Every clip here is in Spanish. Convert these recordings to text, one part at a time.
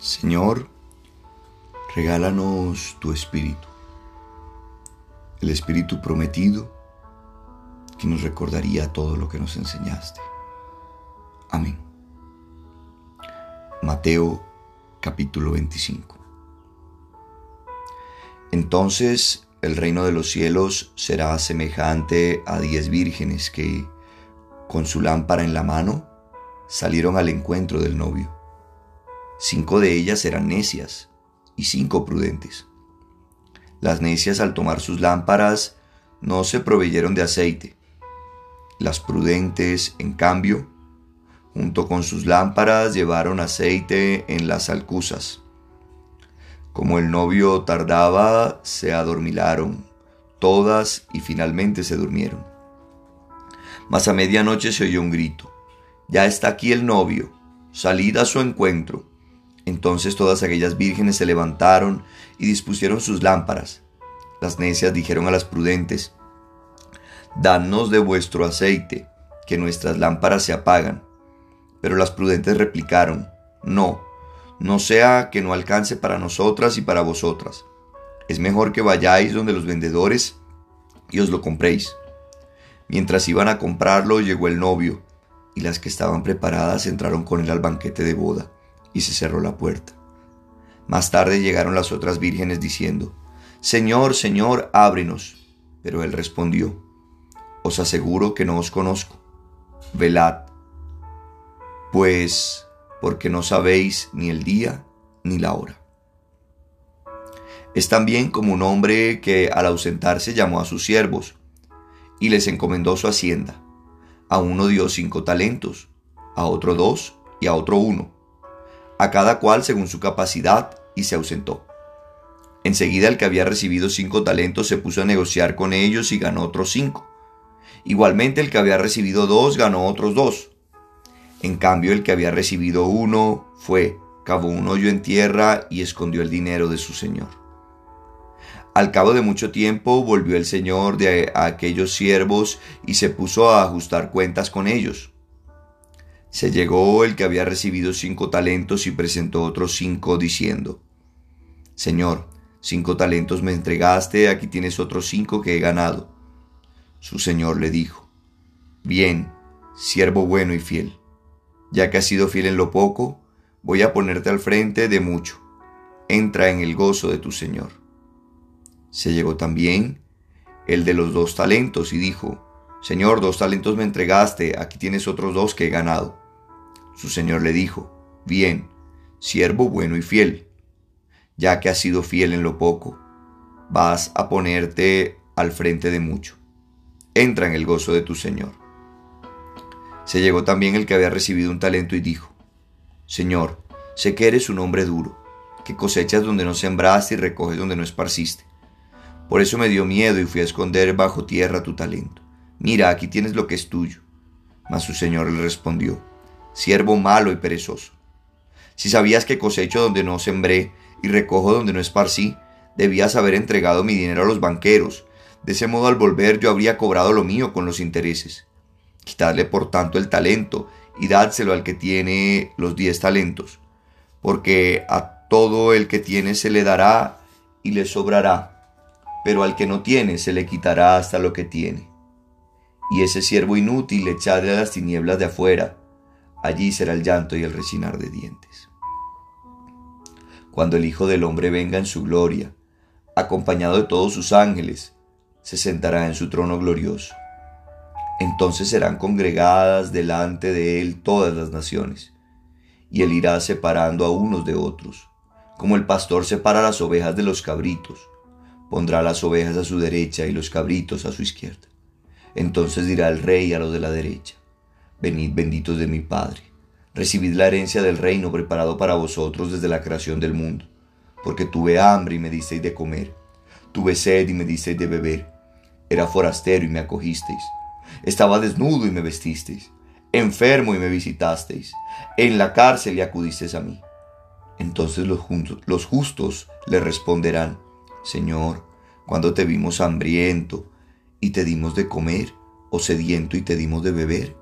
Señor, regálanos tu Espíritu, el Espíritu prometido que nos recordaría todo lo que nos enseñaste. Amén. Mateo capítulo 25. Entonces el reino de los cielos será semejante a diez vírgenes que, con su lámpara en la mano, salieron al encuentro del novio. Cinco de ellas eran necias y cinco prudentes. Las necias al tomar sus lámparas no se proveyeron de aceite. Las prudentes, en cambio, junto con sus lámparas llevaron aceite en las alcusas. Como el novio tardaba, se adormilaron todas y finalmente se durmieron. Mas a medianoche se oyó un grito. Ya está aquí el novio, salid a su encuentro. Entonces todas aquellas vírgenes se levantaron y dispusieron sus lámparas. Las necias dijeron a las prudentes, Danos de vuestro aceite, que nuestras lámparas se apagan. Pero las prudentes replicaron, No, no sea que no alcance para nosotras y para vosotras. Es mejor que vayáis donde los vendedores y os lo compréis. Mientras iban a comprarlo llegó el novio, y las que estaban preparadas entraron con él al banquete de boda y se cerró la puerta. Más tarde llegaron las otras vírgenes diciendo, Señor, Señor, ábrenos. Pero él respondió, Os aseguro que no os conozco. Velad, pues porque no sabéis ni el día ni la hora. Es también como un hombre que al ausentarse llamó a sus siervos y les encomendó su hacienda. A uno dio cinco talentos, a otro dos y a otro uno a cada cual según su capacidad, y se ausentó. Enseguida el que había recibido cinco talentos se puso a negociar con ellos y ganó otros cinco. Igualmente el que había recibido dos ganó otros dos. En cambio el que había recibido uno fue, cavó un hoyo en tierra y escondió el dinero de su señor. Al cabo de mucho tiempo volvió el señor de aquellos siervos y se puso a ajustar cuentas con ellos. Se llegó el que había recibido cinco talentos y presentó otros cinco diciendo, Señor, cinco talentos me entregaste, aquí tienes otros cinco que he ganado. Su señor le dijo, Bien, siervo bueno y fiel, ya que has sido fiel en lo poco, voy a ponerte al frente de mucho. Entra en el gozo de tu señor. Se llegó también el de los dos talentos y dijo, Señor, dos talentos me entregaste, aquí tienes otros dos que he ganado. Su señor le dijo, Bien, siervo bueno y fiel, ya que has sido fiel en lo poco, vas a ponerte al frente de mucho. Entra en el gozo de tu señor. Se llegó también el que había recibido un talento y dijo, Señor, sé que eres un hombre duro, que cosechas donde no sembraste y recoges donde no esparciste. Por eso me dio miedo y fui a esconder bajo tierra tu talento. Mira, aquí tienes lo que es tuyo. Mas su señor le respondió, siervo malo y perezoso. Si sabías que cosecho donde no sembré y recojo donde no esparcí, debías haber entregado mi dinero a los banqueros. De ese modo al volver yo habría cobrado lo mío con los intereses. Quitadle por tanto el talento y dádselo al que tiene los diez talentos, porque a todo el que tiene se le dará y le sobrará, pero al que no tiene se le quitará hasta lo que tiene. Y ese siervo inútil echadle a las tinieblas de afuera, allí será el llanto y el rechinar de dientes. Cuando el Hijo del Hombre venga en su gloria, acompañado de todos sus ángeles, se sentará en su trono glorioso. Entonces serán congregadas delante de él todas las naciones, y él irá separando a unos de otros, como el pastor separa las ovejas de los cabritos, pondrá las ovejas a su derecha y los cabritos a su izquierda. Entonces dirá el rey a los de la derecha, Venid benditos de mi Padre, recibid la herencia del reino preparado para vosotros desde la creación del mundo, porque tuve hambre y me disteis de comer, tuve sed y me disteis de beber, era forastero y me acogisteis, estaba desnudo y me vestisteis, enfermo y me visitasteis, en la cárcel y acudisteis a mí. Entonces los, los justos le responderán, Señor, cuando te vimos hambriento y te dimos de comer, o sediento y te dimos de beber?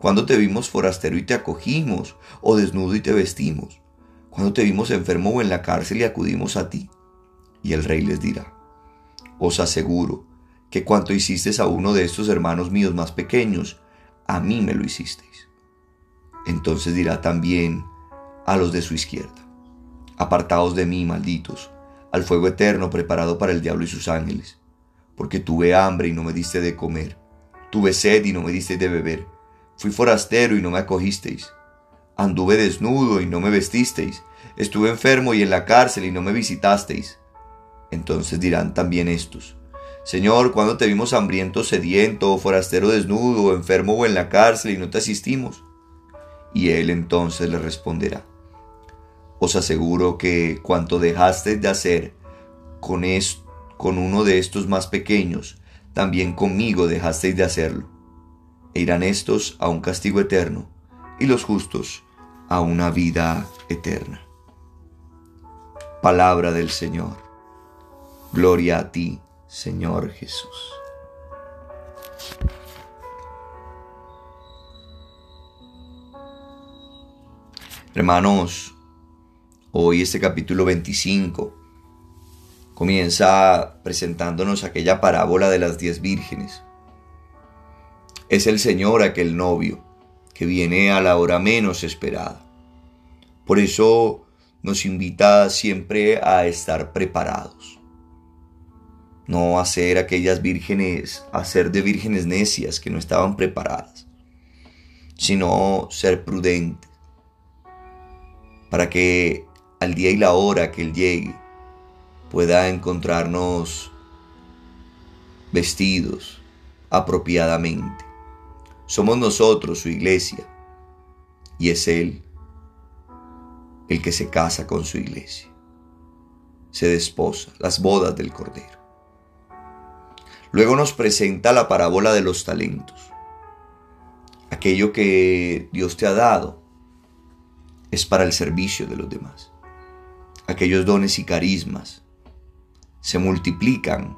Cuando te vimos forastero y te acogimos, o desnudo y te vestimos? cuando te vimos enfermo o en la cárcel y acudimos a ti. Y el rey les dirá, os aseguro que cuanto hicisteis a uno de estos hermanos míos más pequeños, a mí me lo hicisteis. Entonces dirá también a los de su izquierda, apartaos de mí, malditos, al fuego eterno preparado para el diablo y sus ángeles, porque tuve hambre y no me diste de comer, tuve sed y no me diste de beber, fui forastero y no me acogisteis, anduve desnudo y no me vestisteis, estuve enfermo y en la cárcel y no me visitasteis. Entonces dirán también estos, Señor, cuando te vimos hambriento, sediento, forastero desnudo, enfermo o en la cárcel y no te asistimos? Y él entonces le responderá, Os aseguro que cuanto dejasteis de hacer con, con uno de estos más pequeños, también conmigo dejasteis de hacerlo. E irán estos a un castigo eterno y los justos a una vida eterna. Palabra del Señor. Gloria a ti, Señor Jesús. Hermanos, hoy este capítulo 25 comienza presentándonos aquella parábola de las diez vírgenes. Es el Señor aquel novio que viene a la hora menos esperada. Por eso nos invita siempre a estar preparados no hacer aquellas vírgenes, hacer de vírgenes necias que no estaban preparadas, sino ser prudentes para que al día y la hora que Él llegue pueda encontrarnos vestidos apropiadamente. Somos nosotros su iglesia y es Él el que se casa con su iglesia. Se desposa, las bodas del Cordero. Luego nos presenta la parábola de los talentos. Aquello que Dios te ha dado es para el servicio de los demás. Aquellos dones y carismas se multiplican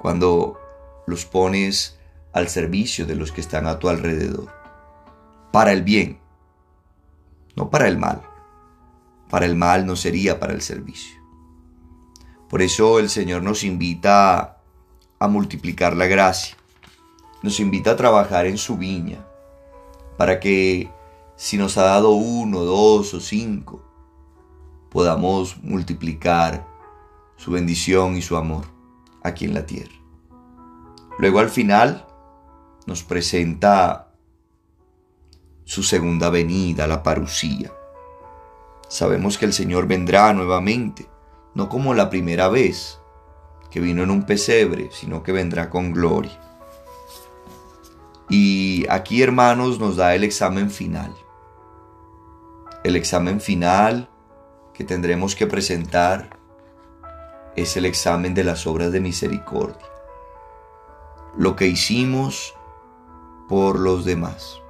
cuando los pones al servicio de los que están a tu alrededor. Para el bien, no para el mal. Para el mal no sería para el servicio. Por eso el Señor nos invita a multiplicar la gracia. Nos invita a trabajar en su viña para que si nos ha dado uno, dos o cinco, podamos multiplicar su bendición y su amor aquí en la tierra. Luego al final nos presenta su segunda venida, la parucía. Sabemos que el Señor vendrá nuevamente, no como la primera vez, que vino en un pesebre, sino que vendrá con gloria. Y aquí, hermanos, nos da el examen final. El examen final que tendremos que presentar es el examen de las obras de misericordia. Lo que hicimos por los demás.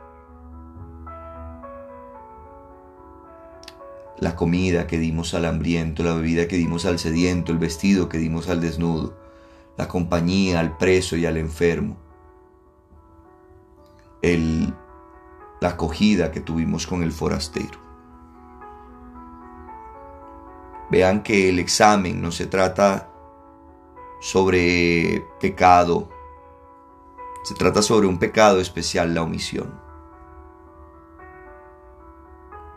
la comida que dimos al hambriento, la bebida que dimos al sediento, el vestido que dimos al desnudo, la compañía al preso y al enfermo, el, la acogida que tuvimos con el forastero. Vean que el examen no se trata sobre pecado, se trata sobre un pecado especial, la omisión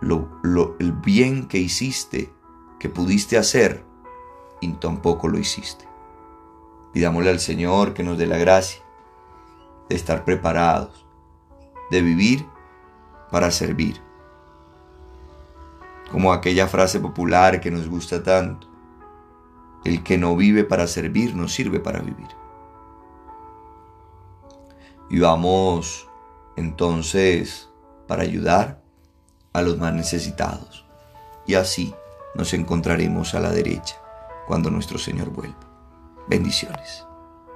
lo, el bien que hiciste, que pudiste hacer, y tampoco lo hiciste. Pidámosle al Señor que nos dé la gracia de estar preparados, de vivir para servir. Como aquella frase popular que nos gusta tanto, el que no vive para servir no sirve para vivir. Y vamos entonces para ayudar a los más necesitados. Y así nos encontraremos a la derecha cuando nuestro Señor vuelva. Bendiciones.